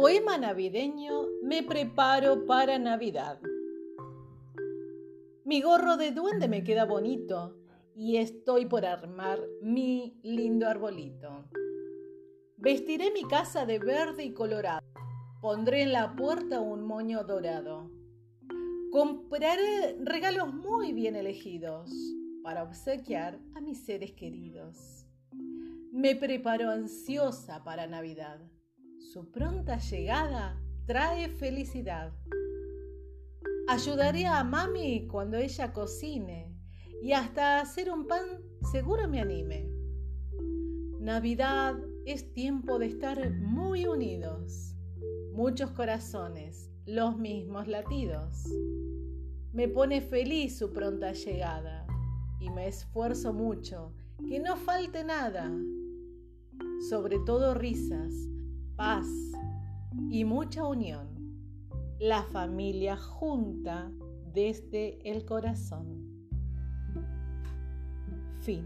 Poema navideño Me preparo para Navidad. Mi gorro de duende me queda bonito y estoy por armar mi lindo arbolito. Vestiré mi casa de verde y colorado. Pondré en la puerta un moño dorado. Compraré regalos muy bien elegidos para obsequiar a mis seres queridos. Me preparo ansiosa para Navidad. Su pronta llegada trae felicidad. Ayudaré a mami cuando ella cocine y hasta hacer un pan seguro me anime. Navidad es tiempo de estar muy unidos, muchos corazones, los mismos latidos. Me pone feliz su pronta llegada y me esfuerzo mucho que no falte nada, sobre todo risas, paz y mucha unión la familia junta desde el corazón. Fin.